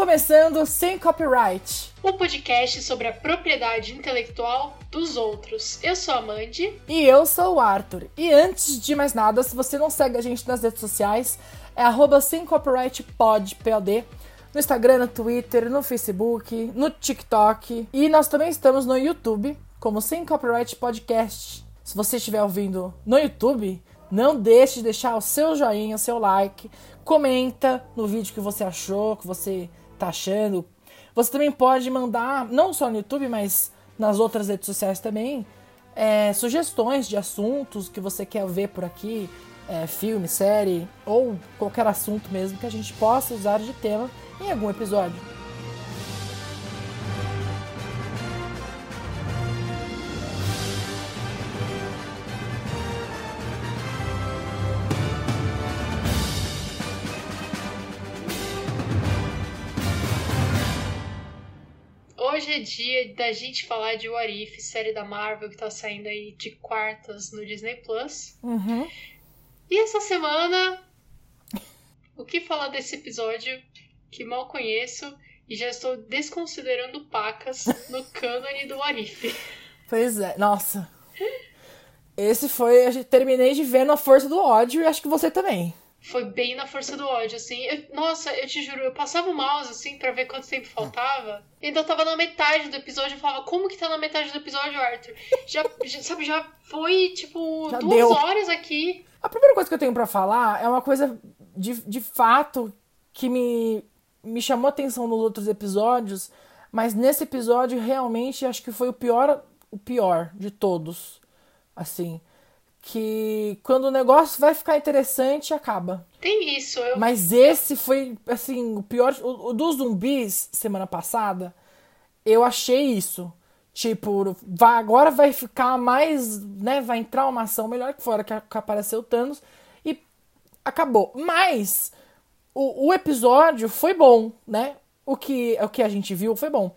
começando Sem Copyright. O podcast sobre a propriedade intelectual dos outros. Eu sou a Mandy. E eu sou o Arthur. E antes de mais nada, se você não segue a gente nas redes sociais, é arroba Sem Copyright Pod, POD. No Instagram, no Twitter, no Facebook, no TikTok. E nós também estamos no YouTube, como Sem Copyright Podcast. Se você estiver ouvindo no YouTube, não deixe de deixar o seu joinha, o seu like, comenta no vídeo que você achou, que você tá achando. Você também pode mandar, não só no YouTube, mas nas outras redes sociais também, é, sugestões de assuntos que você quer ver por aqui, é, filme, série ou qualquer assunto mesmo que a gente possa usar de tema em algum episódio. Hoje é dia da gente falar de What If, série da Marvel que tá saindo aí de quartas no Disney Plus. Uhum. E essa semana, o que falar desse episódio que mal conheço e já estou desconsiderando pacas no cânone do What If. Pois é, nossa. Esse foi. Eu terminei de ver na força do ódio e acho que você também. Foi bem na força do ódio, assim. Eu- nossa, eu te juro, eu passava o mouse, assim, pra ver quanto tempo faltava. E ainda tava na metade do episódio. Eu falava, como que tá na metade do episódio, Arthur? Já, já- sabe, já foi, tipo, Já duas deu. horas aqui. A primeira coisa que eu tenho pra falar é uma coisa de, de fato que me, me chamou atenção nos outros episódios, mas nesse episódio realmente acho que foi o pior, o pior de todos. Assim, que quando o negócio vai ficar interessante, acaba. Tem isso, eu Mas esse foi, assim, o pior. O, o dos zumbis, semana passada, eu achei isso. Tipo, vai, agora vai ficar mais. né? Vai entrar uma ação melhor que fora que, que apareceu o Thanos. E acabou. Mas o, o episódio foi bom, né? O que, o que a gente viu foi bom.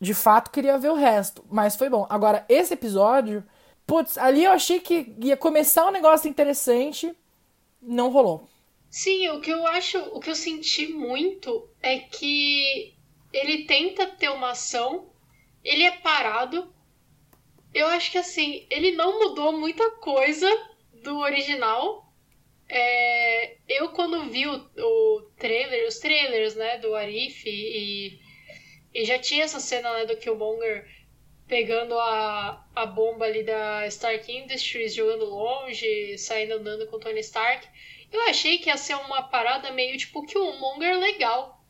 De fato, queria ver o resto, mas foi bom. Agora, esse episódio, putz, ali eu achei que ia começar um negócio interessante, não rolou. Sim, o que eu acho, o que eu senti muito é que ele tenta ter uma ação, ele é parado. Eu acho que assim, ele não mudou muita coisa do original. É, eu quando vi o, o trailer, os trailers, né, do Arif e, e já tinha essa cena né, do Killmonger pegando a, a bomba ali da Stark Industries, jogando longe, saindo andando com o Tony Stark. Eu achei que ia ser uma parada meio tipo Killmonger legal.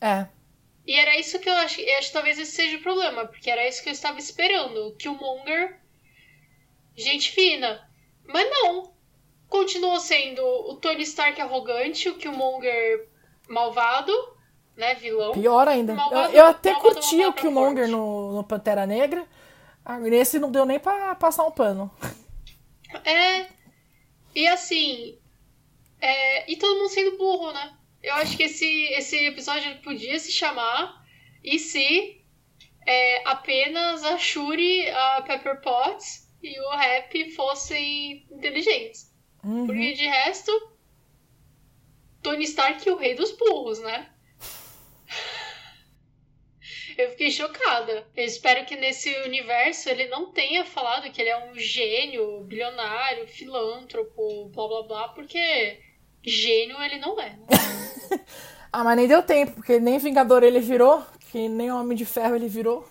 É, E era isso que eu acho. Eu acho que talvez esse seja o problema, porque era isso que eu estava esperando. O Killmonger, gente fina. Mas não. Continuou sendo o Tony Stark arrogante, o Killmonger malvado, né? Vilão. Pior ainda. Malvado- eu, eu até curti o Killmonger no, no Pantera Negra. Ah, Nesse não deu nem pra passar um pano. É. E assim. é, e todo mundo sendo burro, né? Eu acho que esse, esse episódio podia se chamar E se é, apenas a Shuri, a Pepper Potts e o Happy fossem inteligentes. Uhum. Porque de resto. Tony Stark é o rei dos burros, né? Eu fiquei chocada. Eu espero que nesse universo ele não tenha falado que ele é um gênio, bilionário, filântropo, blá blá blá, porque gênio ele não é. Ah, mas nem deu tempo, porque nem Vingador ele virou, que nem Homem de Ferro ele virou.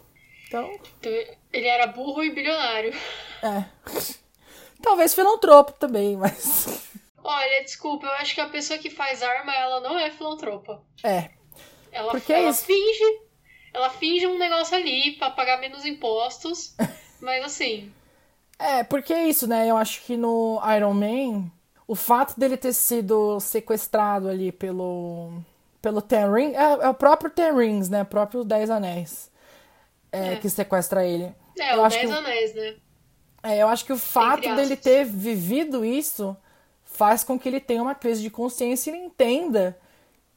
Então, Então, ele era burro e bilionário. é. Talvez filantropo também, mas. Olha, desculpa, eu acho que a pessoa que faz arma, ela não é filantropa. É. Ela, Porque é ela isso. finge. Ela finge um negócio ali pra pagar menos impostos. mas assim. É, porque é isso, né? Eu acho que no Iron Man, o fato dele ter sido sequestrado ali pelo. pelo Ten Rings. É, é o próprio Ten Rings, né? O próprio Dez Anéis. é, É. Que sequestra ele. É, Eu o acho Dez que- Anéis, né? É, eu acho que o fato dele ter vivido isso faz com que ele tenha uma crise de consciência e ele entenda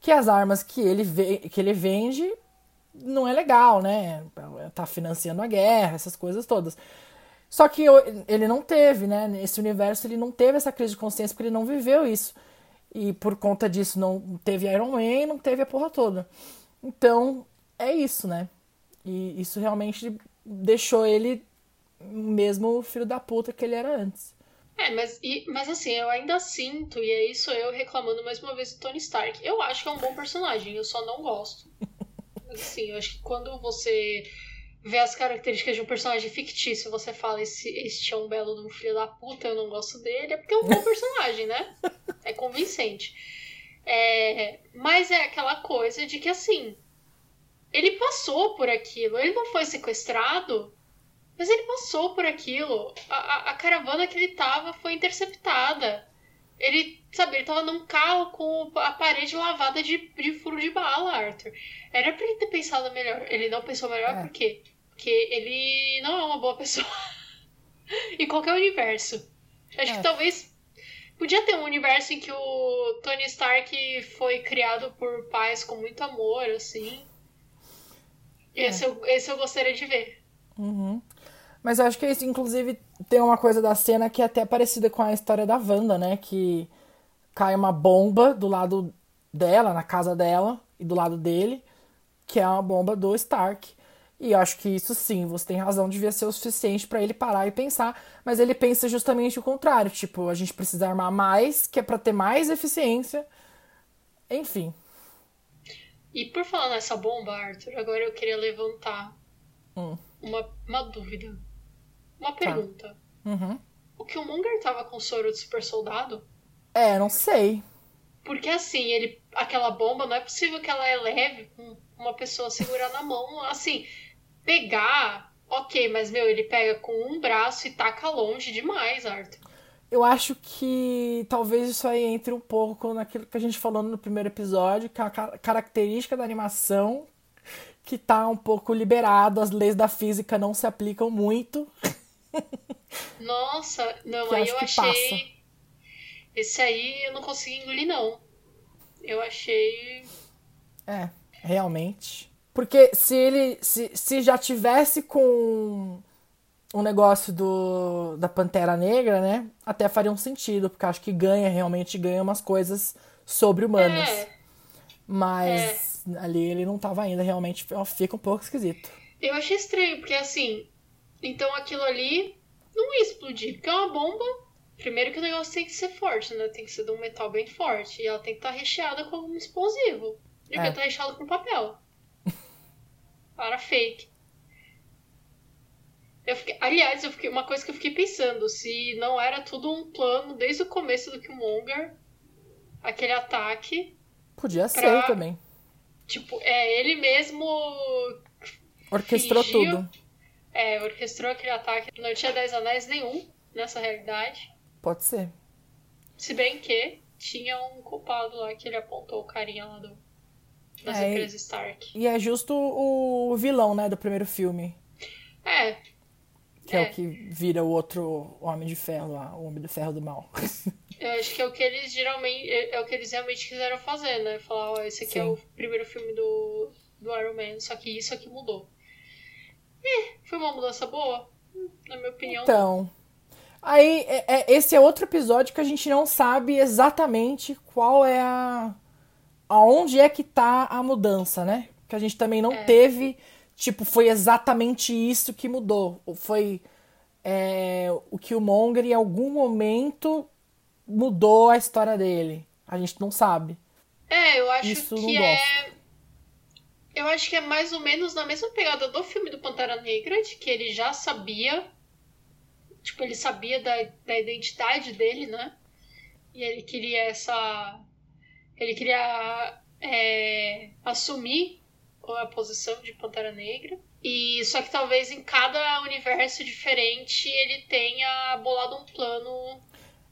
que as armas que ele, que ele vende não é legal, né? Tá financiando a guerra, essas coisas todas. Só que ele não teve, né? Nesse universo ele não teve essa crise de consciência porque ele não viveu isso. E por conta disso não teve Iron Man, não teve a porra toda. Então, é isso, né? E isso realmente deixou ele mesmo filho da puta que ele era antes. É, mas, e, mas assim, eu ainda sinto, e é isso eu reclamando mais uma vez do Tony Stark. Eu acho que é um bom personagem, eu só não gosto. Assim, eu acho que quando você vê as características de um personagem fictício, você fala, esse, este é um belo de um filho da puta, eu não gosto dele, é porque é um bom personagem, né? É convincente. É, mas é aquela coisa de que assim, ele passou por aquilo, ele não foi sequestrado mas ele passou por aquilo. A, a, a, caravana que ele tava foi interceptada. Ele, sabe, ele tava num carro com a parede lavada de, de furo de bala, Arthur. Era pra ele ter pensado melhor. Ele não pensou melhor é. por quê? Porque ele não é uma boa pessoa. em qualquer universo. Acho é. que talvez. Podia ter um universo em que o Tony Stark foi criado por pais com muito amor, assim. É. Esse, eu, esse eu gostaria de ver. Uhum. Mas eu acho que isso, inclusive, tem uma coisa da cena que é até parecida com a história da Wanda, né? Que cai uma bomba do lado dela, na casa dela, e do lado dele, que é uma bomba do Stark. E eu acho que isso sim, você tem razão, devia ser o suficiente para ele parar e pensar, mas ele pensa justamente o contrário, tipo, a gente precisa armar mais, que é para ter mais eficiência. Enfim. E por falar nessa bomba, Arthur, agora eu queria levantar hum. uma, uma dúvida. Uma tá. pergunta. Tá. Uhum. O Killmonger tava com soro de super soldado? É, não sei. Porque assim, ele. Aquela bomba, não é possível que ela é leve com uma pessoa segurar na mão. Assim, pegar. Ok, mas meu, ele pega com um braço e taca longe demais, Arthur. Eu acho que talvez isso aí entre um pouco naquilo que a gente falou no primeiro episódio, que é a característica da animação que tá um pouco liberado, as leis da física não se aplicam muito. Nossa, não, aí eu achei. Passa. Esse aí eu não consegui engolir, não. Eu achei. É, realmente. Porque se ele. Se, se já tivesse com um negócio do, da Pantera Negra, né? Até faria um sentido, porque acho que ganha, realmente ganha umas coisas sobre-humanas. É. Mas é. ali ele não tava ainda, realmente fica um pouco esquisito. Eu achei estranho, porque assim, então aquilo ali não ia explodir, porque é uma bomba. Primeiro que o negócio tem que ser forte, né? Tem que ser de um metal bem forte. E ela tem que estar tá recheada com algum explosivo. Devia é. estar tá recheada com papel. Para fake. Eu fiquei, aliás, eu fiquei, uma coisa que eu fiquei pensando, se não era tudo um plano desde o começo do Killmonger, aquele ataque. Podia pra, ser também. Tipo, é, ele mesmo. Orquestrou fingiu, tudo. É, orquestrou aquele ataque. Não tinha Dez Anéis nenhum nessa realidade. Pode ser. Se bem que tinha um culpado lá que ele apontou o carinha lá do, das é, empresas Stark. E é justo o vilão, né, do primeiro filme. É. Que é, é o que vira o outro Homem de Ferro lá, o Homem de Ferro do Mal. Eu acho que é o que eles geralmente. É, é o que eles realmente quiseram fazer, né? Falar, ó, esse aqui Sim. é o primeiro filme do, do Iron Man, só que isso aqui mudou. Foi uma mudança boa, na minha opinião. Então. Aí, é, é, esse é outro episódio que a gente não sabe exatamente qual é a. aonde é que tá a mudança, né? Que a gente também não é. teve. Tipo, foi exatamente isso que mudou. Foi é, o que o Monger em algum momento mudou a história dele. A gente não sabe. É, eu acho isso que é eu acho que é mais ou menos na mesma pegada do filme do Pantera Negra, de que ele já sabia. Tipo, ele sabia da, da identidade dele, né? E ele queria essa. Ele queria é, assumir a posição de Pantera Negra. E só que talvez em cada universo diferente ele tenha bolado um plano.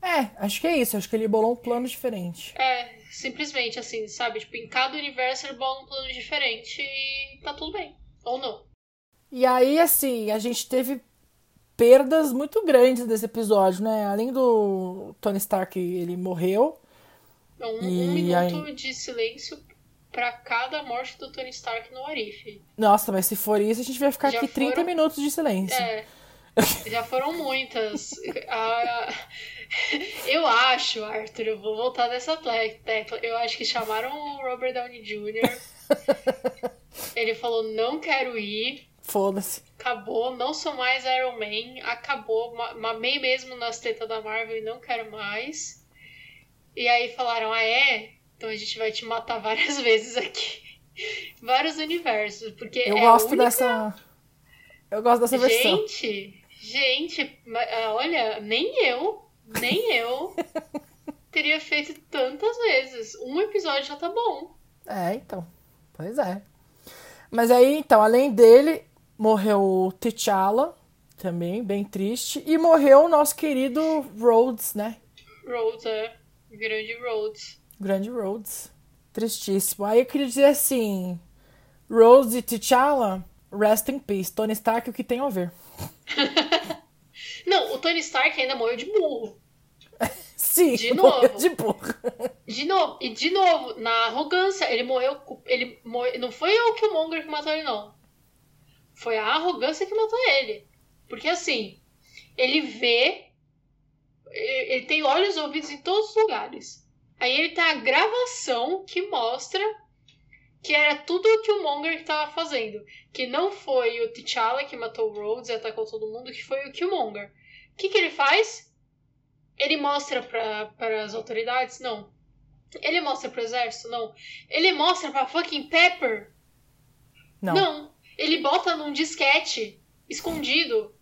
É, acho que é isso. Acho que ele bolou um plano diferente. É, Simplesmente assim, sabe? Tipo, em cada universo ele bola um plano diferente e tá tudo bem. Ou não. E aí, assim, a gente teve perdas muito grandes desse episódio, né? Além do Tony Stark, ele morreu. Um, um minuto aí... de silêncio para cada morte do Tony Stark no Arif. Nossa, mas se for isso, a gente vai ficar Já aqui foram... 30 minutos de silêncio. É. Já foram muitas. Ah, eu acho, Arthur, eu vou voltar nessa tecla. Eu acho que chamaram o Robert Downey Jr. Ele falou: não quero ir. Foda-se. Acabou, não sou mais Iron Man. Acabou. Mamei mesmo nas tetas da Marvel e não quero mais. E aí falaram: ah, é? Então a gente vai te matar várias vezes aqui. Vários universos. Porque eu é gosto única... dessa. Eu gosto dessa versão. Gente, gente, ah, olha, nem eu, nem eu teria feito tantas vezes. Um episódio já tá bom. É, então. Pois é. Mas aí, então, além dele, morreu o T'Challa, também, bem triste. E morreu o nosso querido Rhodes, né? Rhodes, é. Grande Rhodes. Grande Rhodes. Tristíssimo. Aí eu queria dizer assim: Rhodes e T'Challa, rest in peace. Tony Stark, o que tem a ver? Não, o Tony Stark ainda morreu de burro. Sim, de novo. De burro. De novo. E de novo, na arrogância, ele morreu. Ele morreu, não foi o Killmonger que matou ele, não. Foi a arrogância que matou ele. Porque assim, ele vê. Ele tem olhos e ouvidos em todos os lugares. Aí ele tem a gravação que mostra que era tudo o que o Monger estava fazendo. Que não foi o T'Challa que matou o Rhodes e atacou todo mundo, que foi o Killmonger. O que, que ele faz? Ele mostra para as autoridades? Não. Ele mostra pro exército? Não. Ele mostra pra fucking Pepper? Não. Não. Ele bota num disquete, escondido,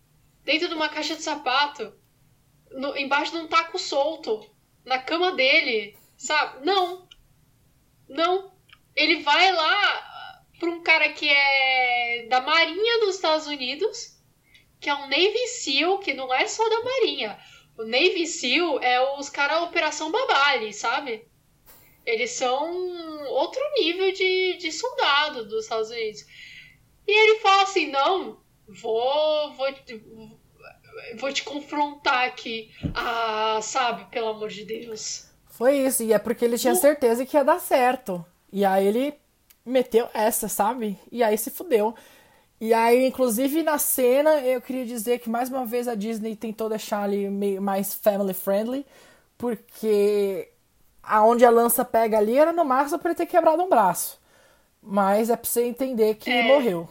dentro de uma caixa de sapato, no, embaixo de um taco solto, na cama dele, sabe? Não. Não. Ele vai lá pra um cara que é da Marinha dos Estados Unidos, que é um Navy SEAL, que não é só da Marinha. O Navy SEAL é os caras Operação Babali, sabe? Eles são outro nível de, de soldado dos Estados Unidos. E ele fala assim: não, vou, vou, vou te confrontar aqui. Ah, sabe, pelo amor de Deus. Foi isso, e é porque ele tinha certeza que ia dar certo. E aí ele meteu essa, sabe? E aí se fudeu. E aí, inclusive, na cena, eu queria dizer que mais uma vez a Disney tentou deixar ali meio mais family friendly, porque aonde a lança pega ali era no máximo para ele ter quebrado um braço. Mas é pra você entender que é. morreu.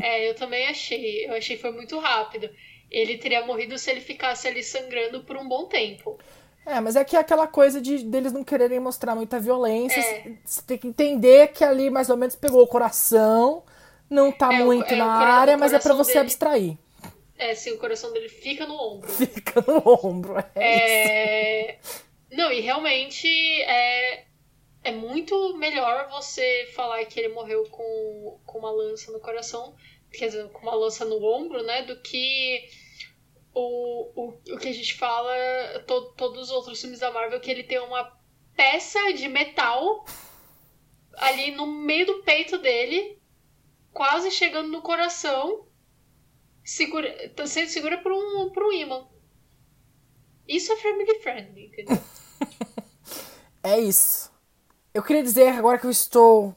É, eu também achei. Eu achei que foi muito rápido. Ele teria morrido se ele ficasse ali sangrando por um bom tempo. É, mas é que é aquela coisa de deles não quererem mostrar muita violência. É. Você tem que entender que ali mais ou menos pegou o coração, não tá é, muito é, na área, mas é para você dele... abstrair. É, sim, o coração dele fica no ombro. Fica no ombro, é. é... Não, e realmente é, é muito melhor você falar que ele morreu com, com uma lança no coração, quer dizer, com uma lança no ombro, né? Do que o, o, o que a gente fala, to, todos os outros filmes da Marvel, que ele tem uma peça de metal ali no meio do peito dele, quase chegando no coração, segura, tá sendo segura por um, por um imã. Isso é family friendly, entendeu? é isso. Eu queria dizer agora que eu estou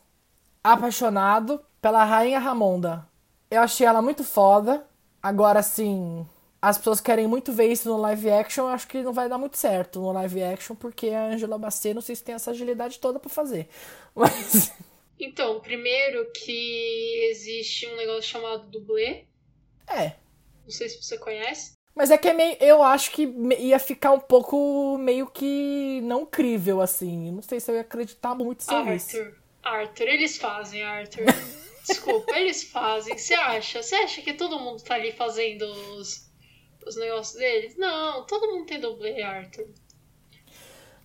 apaixonado pela Rainha Ramonda. Eu achei ela muito foda. Agora, assim, as pessoas querem muito ver isso no live action. Eu acho que não vai dar muito certo no live action, porque a Angela Bassett não sei se tem essa agilidade toda para fazer. Mas. Então, primeiro que existe um negócio chamado dublê. É. Não sei se você conhece. Mas é que é meio, eu acho que ia ficar um pouco meio que não crível, assim. Não sei se eu ia acreditar muito se Arthur, isso. Arthur, eles fazem, Arthur. Desculpa, eles fazem. Você acha? Você acha que todo mundo tá ali fazendo os, os negócios deles? Não, todo mundo tem dublê, Arthur.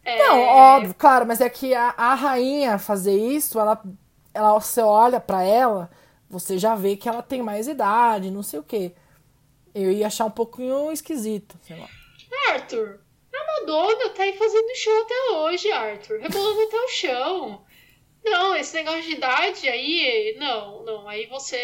É... Não, óbvio, claro, mas é que a, a rainha fazer isso, ela, ela, você olha para ela, você já vê que ela tem mais idade, não sei o quê. Eu ia achar um pouquinho esquisito, sei lá. Arthur, a Madonna tá aí fazendo show até hoje, Arthur. Rebolando até o chão. Não, esse negócio de idade aí, não, não. Aí você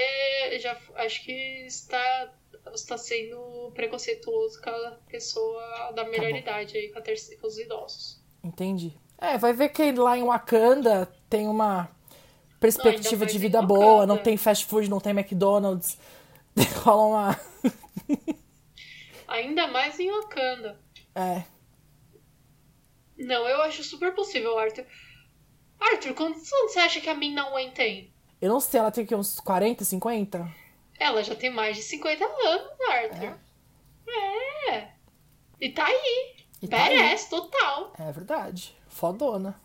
já acho que está, está sendo preconceituoso com a pessoa da melhor tá idade aí, com, a com os idosos. Entendi. É, vai ver que lá em Wakanda tem uma perspectiva não, de vida boa, não tem fast food, não tem McDonald's Rola uma. Ainda mais em Wakanda. É. Não, eu acho super possível, Arthur. Arthur, quantos anos você acha que a Min Wen tem? Eu não sei, ela tem que uns 40, 50? Ela já tem mais de 50 anos, Arthur. É. é. E tá aí. E Badass, tá total. É verdade. Fodona.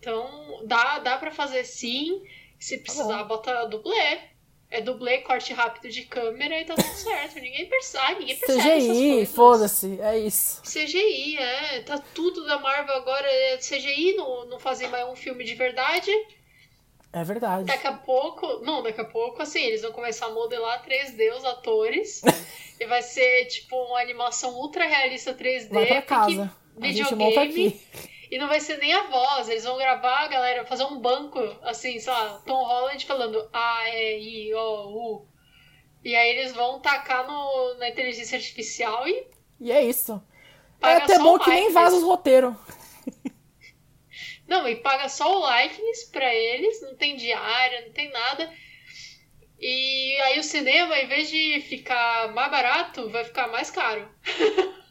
Então, dá, dá pra fazer sim. Se precisar, tá bota dublê. É dublê, corte rápido de câmera e tá tudo certo. ninguém percebe, ninguém percebe CGI, foda-se, é isso. CGI, é. Tá tudo da Marvel agora. É CGI, não, não fazer mais um filme de verdade. É verdade. Daqui a pouco, não, daqui a pouco, assim, eles vão começar a modelar 3D os atores. e vai ser, tipo, uma animação ultra realista 3D. Vai pra casa. A aqui. E não vai ser nem a voz, eles vão gravar, galera, fazer um banco, assim, sei lá, Tom Holland falando A, E, I, O, U. E aí eles vão tacar no, na inteligência artificial e. E é isso. É até bom que nem vaza os roteiros. Não, e paga só o likeness pra eles, não tem diária, não tem nada. E aí o cinema, em vez de ficar mais barato, vai ficar mais caro.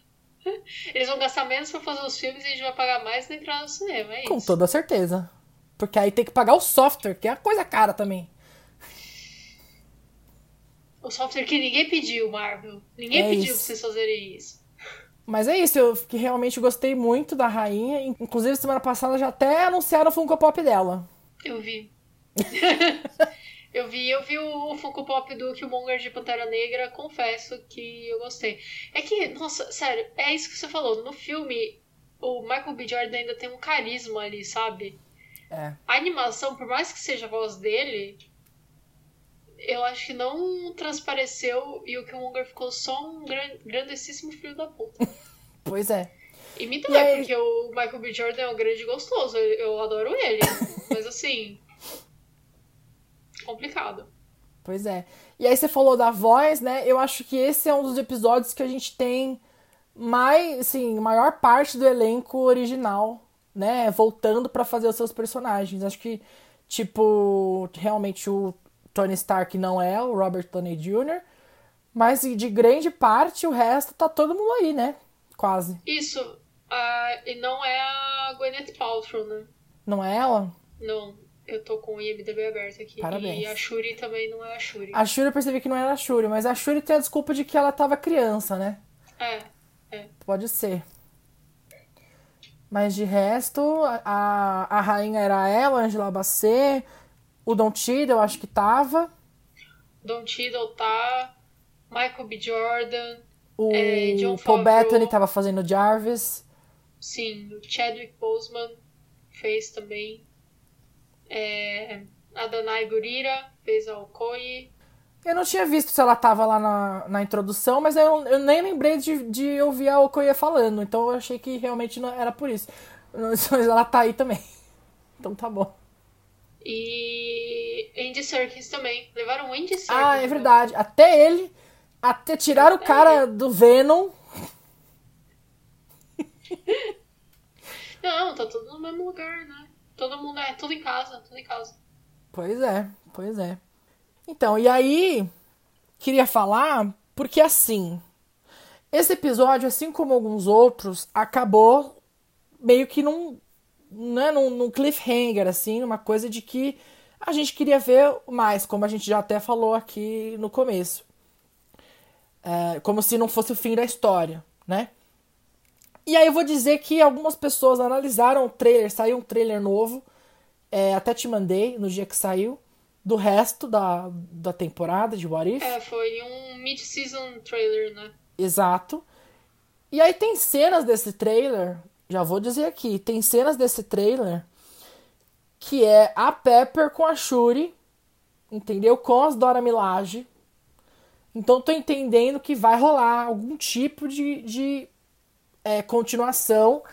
Eles vão gastar menos pra fazer os filmes e a gente vai pagar mais pra entrar no cinema, é Com toda certeza. Porque aí tem que pagar o software, que é a coisa cara também. O software que ninguém pediu, Marvel. Ninguém é pediu isso. pra vocês fazerem isso. Mas é isso, eu que realmente gostei muito da rainha. Inclusive, semana passada já até anunciaram o Funko Pop dela. Eu vi. Eu vi, eu vi o Funko Pop do Killmonger de Pantera Negra, confesso que eu gostei. É que, nossa, sério, é isso que você falou. No filme, o Michael B. Jordan ainda tem um carisma ali, sabe? É. A animação, por mais que seja a voz dele, eu acho que não transpareceu e o Killmonger ficou só um gran grandíssimo filho da puta. pois é. E me dói, aí... porque o Michael B. Jordan é um grande gostoso, eu, eu adoro ele. Mas assim, complicado. Pois é. E aí você falou da voz, né? Eu acho que esse é um dos episódios que a gente tem mais, assim, maior parte do elenco original, né, voltando para fazer os seus personagens. Acho que tipo, realmente o Tony Stark não é o Robert Downey Jr., mas de grande parte o resto tá todo mundo aí, né? Quase. Isso. Uh, e não é a Gwyneth Paltrow, né? Não é ela? Não. Eu tô com o IMDB aberto aqui. Parabéns. E a Shuri também não é a Shuri. A Shuri eu percebi que não era a Shuri, mas a Shuri tem a desculpa de que ela tava criança, né? É, é. Pode ser. Mas de resto, a, a rainha era ela, Angela Bassett, o Don Cheadle eu acho que tava. Don Cheadle tá, Michael B. Jordan, o é, John Paul Bettany tava fazendo Jarvis. Sim, o Chadwick Boseman fez também. É, a Danai Gurira fez a Okoye. Eu não tinha visto se ela tava lá na, na introdução, mas eu, eu nem lembrei de, de ouvir a Okoye falando, então eu achei que realmente não era por isso. Mas ela tá aí também. Então tá bom. E Andy Serkis também. Levaram o Andy Serkis. Ah, é verdade. Até ele. Até tirar o cara do Venom. Não, tá tudo no mesmo lugar, né? Todo mundo é tudo em casa, tudo em casa. Pois é, pois é. Então, e aí queria falar porque assim, esse episódio, assim como alguns outros, acabou meio que num, né, num, num cliffhanger, assim, uma coisa de que a gente queria ver mais, como a gente já até falou aqui no começo. É, como se não fosse o fim da história, né? E aí eu vou dizer que algumas pessoas analisaram o trailer, saiu um trailer novo, é, até te mandei no dia que saiu, do resto da, da temporada de What If. É, foi um mid-season trailer, né? Exato. E aí tem cenas desse trailer, já vou dizer aqui, tem cenas desse trailer que é a Pepper com a Shuri, entendeu? Com as Dora Milaje. Então tô entendendo que vai rolar algum tipo de, de é, continuação.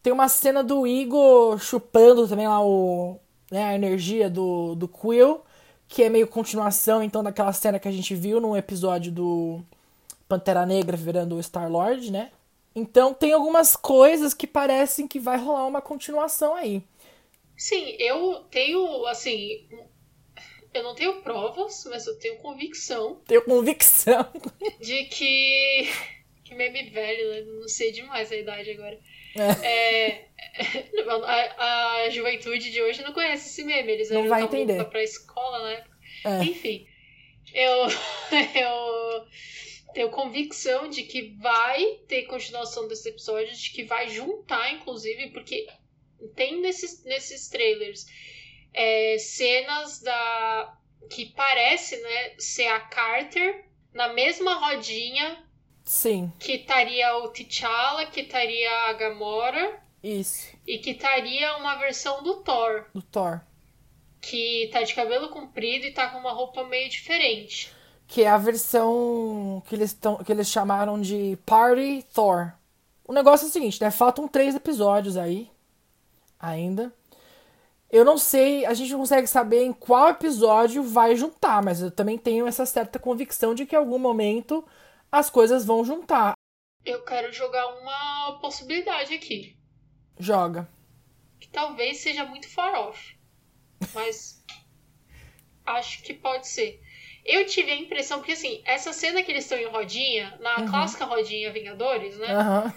Tem uma cena do Igor chupando também lá o, né, a energia do, do Quill, que é meio continuação então daquela cena que a gente viu no episódio do Pantera Negra virando o Star-Lord, né? Então tem algumas coisas que parecem que vai rolar uma continuação aí. Sim, eu tenho, assim, eu não tenho provas, mas eu tenho convicção. Tenho convicção. De que. Que meme velho, né? Não sei demais a idade agora. É. é a, a, juventude de hoje não conhece esse meme. Eles não vai entender. pra escola, né? É. Enfim. Eu. Eu tenho convicção de que vai ter continuação desse episódio, de que vai juntar, inclusive, porque tem nesses, nesses trailers é, cenas da que parece né, ser a Carter na mesma rodinha. Sim. Que estaria o T'Challa, que estaria a Gamora. Isso. E que estaria uma versão do Thor. Do Thor. Que tá de cabelo comprido e tá com uma roupa meio diferente. Que é a versão que eles, tão, que eles chamaram de Party Thor. O negócio é o seguinte, né? Faltam três episódios aí. Ainda. Eu não sei, a gente não consegue saber em qual episódio vai juntar, mas eu também tenho essa certa convicção de que em algum momento as coisas vão juntar. Eu quero jogar uma possibilidade aqui. Joga. Que talvez seja muito far off. Mas acho que pode ser. Eu tive a impressão, porque assim, essa cena que eles estão em rodinha, na uhum. clássica rodinha Vingadores, né? Uhum.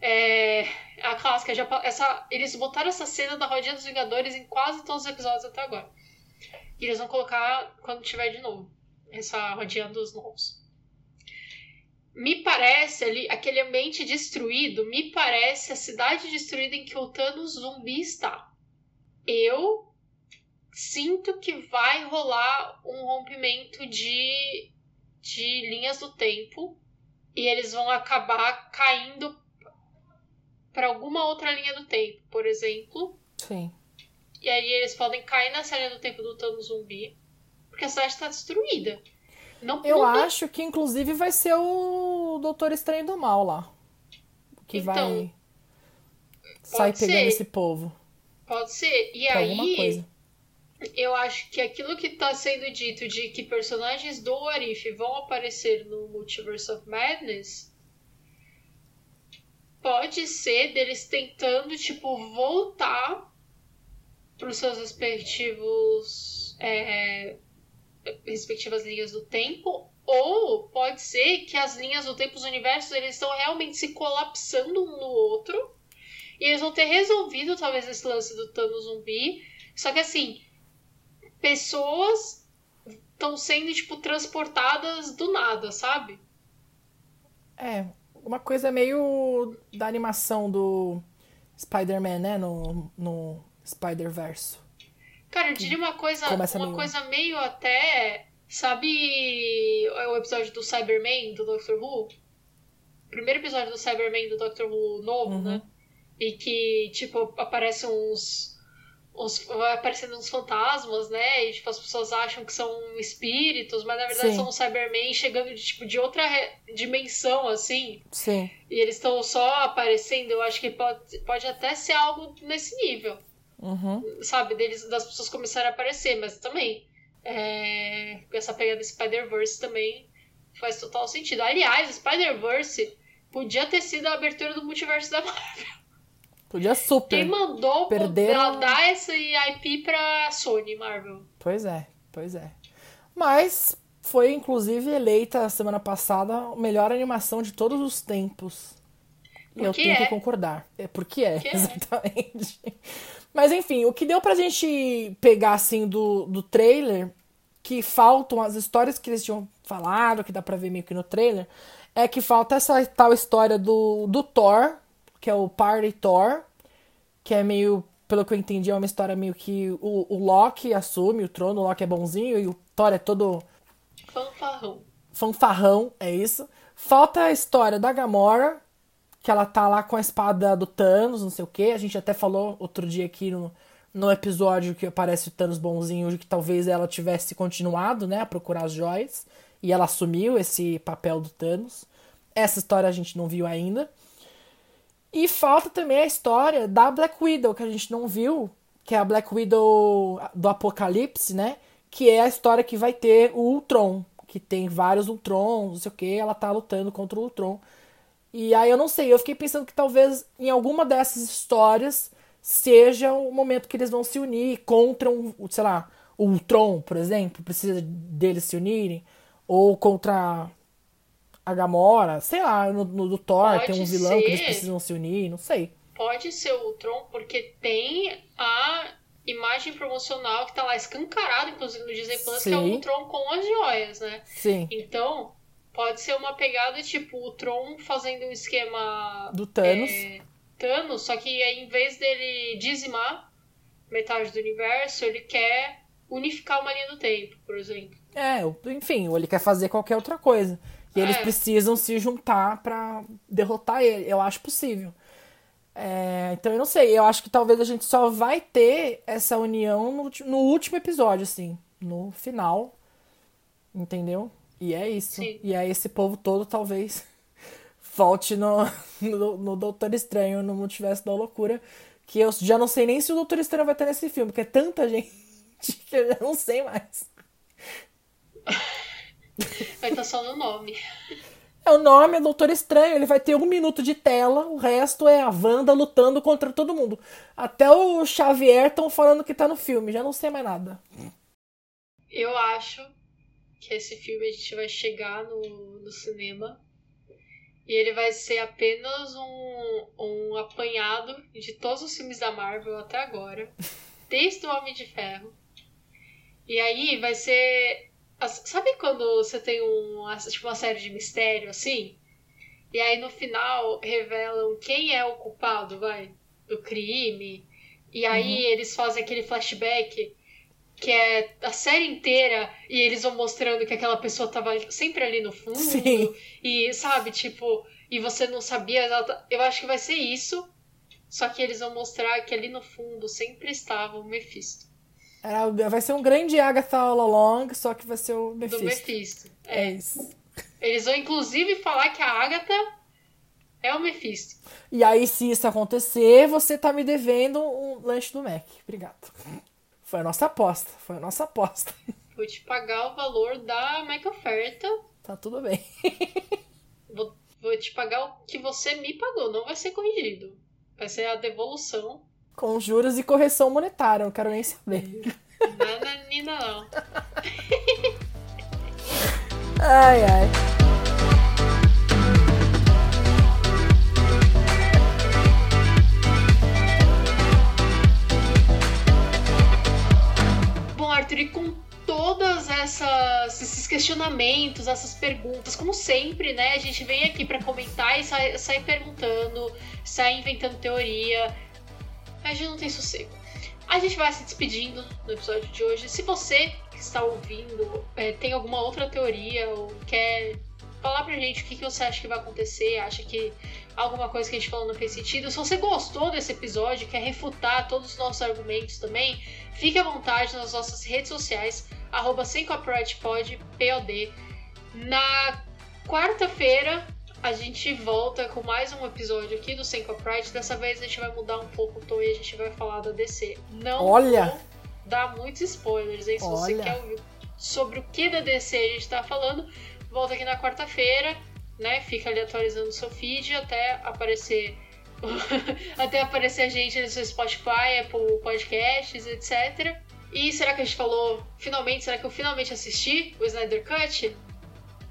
É, a clássica, já, essa, eles botaram essa cena da Rodinha dos Vingadores em quase todos os episódios até agora. E eles vão colocar quando tiver de novo. Essa Rodinha dos Novos. Me parece ali, aquele ambiente destruído, me parece a cidade destruída em que o Thanos zumbi está. Eu sinto que vai rolar um rompimento de, de linhas do tempo e eles vão acabar caindo para alguma outra linha do tempo, por exemplo. Sim. E aí eles podem cair nessa linha do tempo do Thanos zumbi, porque a cidade está destruída. Não Eu acho que inclusive vai ser o Doutor Estranho do Mal lá. Que então, vai sair pegando ser. esse povo. Pode ser. E aí eu acho que aquilo que está sendo dito de que personagens do Arif vão aparecer no Multiverse of Madness pode ser deles tentando, tipo, voltar para os seus respectivos. É, respectivas linhas do tempo, ou pode ser que as linhas do tempo, os universos, eles estão realmente se colapsando um no outro. E eles vão ter resolvido, talvez, esse lance do Thanos zumbi. Só que assim, pessoas estão sendo, tipo, transportadas do nada, sabe? É, uma coisa meio da animação do Spider-Man, né? No, no Spider-Verso. Cara, eu diria uma coisa, uma meio... coisa meio até. Sabe o episódio do Cyberman do Doctor Who? O primeiro episódio do Cyberman do Doctor Who novo, uhum. né? E que, tipo, aparecem uns uns, vai aparecendo uns fantasmas, né? E tipo, as pessoas acham que são espíritos, mas na verdade Sim. são os Cybermen chegando de, tipo, de outra dimensão, assim. Sim. E eles estão só aparecendo, eu acho que pode, pode até ser algo nesse nível. Uhum. Sabe? Deles, das pessoas começarem a aparecer, mas também. É, essa pegada do Spider-Verse também faz total sentido. Aliás, Spider-Verse podia ter sido a abertura do multiverso da Marvel. Podia super. Quem mandou Perderam... dar esse IP pra Sony, Marvel? Pois é, pois é. Mas foi inclusive eleita semana passada a melhor animação de todos os tempos. E eu tenho é. que concordar. É porque é, porque exatamente. É. Mas enfim, o que deu pra gente pegar assim do, do trailer, que faltam as histórias que eles tinham falado, que dá pra ver meio que no trailer, é que falta essa tal história do, do Thor, que é o Party Thor, que é meio, pelo que eu entendi, é uma história meio que o, o Loki assume o trono, o Loki é bonzinho e o Thor é todo. Fanfarrão. Fanfarrão, é isso. Falta a história da Gamora, que ela tá lá com a espada do Thanos, não sei o que. A gente até falou outro dia aqui no, no episódio que aparece o Thanos bonzinho, que talvez ela tivesse continuado, né, a procurar as joias. E ela assumiu esse papel do Thanos. Essa história a gente não viu ainda. E falta também a história da Black Widow, que a gente não viu, que é a Black Widow do Apocalipse, né? Que é a história que vai ter o Ultron, que tem vários Ultrons, não sei o que, ela tá lutando contra o Ultron. E aí eu não sei, eu fiquei pensando que talvez em alguma dessas histórias seja o momento que eles vão se unir contra um, sei lá, o Ultron, por exemplo, precisa deles se unirem, ou contra a Gamora, sei lá, no, no do Thor Pode tem um vilão que eles ser. precisam se unir, não sei. Pode ser o Ultron, porque tem a imagem promocional que tá lá escancarada, inclusive no Disney Plus, que é o Sim. Ultron com as joias, né? Sim, Então, pode ser uma pegada tipo o Tron fazendo um esquema do Thanos. é, Thanos, só que aí, em vez dele dizimar metade do universo, ele quer unificar uma linha do tempo, por exemplo. É, enfim, ou ele quer fazer qualquer outra coisa. E eles É. precisam se juntar pra derrotar ele. Eu acho possível. É, então eu não sei, eu acho que talvez a gente só vai ter essa união no, no último episódio, assim, no final. Entendeu? E é isso. Sim. E aí esse povo todo talvez volte no, no, no Doutor Estranho, no Multiverso da Loucura. Que eu já não sei nem se o Doutor Estranho vai estar nesse filme, porque é tanta gente que eu já não sei mais. Vai estar só no nome. É, o nome é Doutor Estranho, ele vai ter um minuto de tela, o resto é a Wanda lutando contra todo mundo. Até o Xavier estão falando que tá no filme, já não sei mais nada. Eu acho que esse filme a gente vai chegar no, no cinema e ele vai ser apenas um, um apanhado de todos os filmes da Marvel até agora, desde o Homem de Ferro. E aí vai ser. As- Sabe quando você tem um, tipo, uma série de mistério assim? E aí no final revelam quem é o culpado, vai, do crime. E aí eles fazem aquele flashback que é a série inteira e eles vão mostrando que aquela pessoa tava sempre ali no fundo. Sim. E sabe, tipo, e você não sabia. Eu acho que vai ser isso. Só que eles vão mostrar que ali no fundo sempre estava o Mephisto. Era- vai ser um grande Agatha All Along, só que vai ser o Do Mephisto. Mephisto. É É. isso. Eles vão inclusive falar que a Agatha é o Mephisto. E aí, se isso acontecer, você tá me devendo um lanche do Mac. Obrigado. Foi a nossa aposta. Foi a nossa aposta. Vou te pagar o valor da mega oferta. Tá tudo bem. Vou, vou te pagar o que você me pagou. Não vai ser corrigido. Vai ser a devolução. Com juros e correção monetária, não quero nem saber. Nananina não. Ai, ai. Bom, Arthur, e com todas essas esses questionamentos, essas perguntas, como sempre, né? A gente vem aqui pra comentar e sai, sai perguntando, sai inventando teoria. A gente não tem sossego. A gente vai se despedindo no episódio de hoje. Se você que está ouvindo é, tem alguma outra teoria ou quer falar pra gente o que, que você acha que vai acontecer, acha que alguma coisa que a gente falou não fez sentido, se você gostou desse episódio, quer refutar todos os nossos argumentos também, fique à vontade nas nossas redes sociais, arroba sem copyright pod, POD. Na quarta-feira a gente volta com mais um episódio aqui do Sem Copyright. Dessa vez a gente vai mudar um pouco o tom e a gente vai falar da DC. Não Olha! dar muitos spoilers, hein? Se você Olha. quer ouvir sobre o que da DC a gente tá falando, volta aqui na quarta-feira, né? Fica ali atualizando o seu feed até aparecer. até aparecer a gente no seu Spotify, Apple Podcasts, etc. E será que a gente falou finalmente? Será que eu finalmente assisti o Snyder Cut?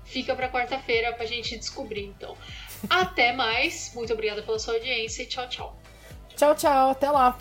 Fica pra quarta-feira pra gente descobrir, então. Até mais. Muito obrigada pela sua audiência e tchau, tchau. Tchau, tchau. Até lá.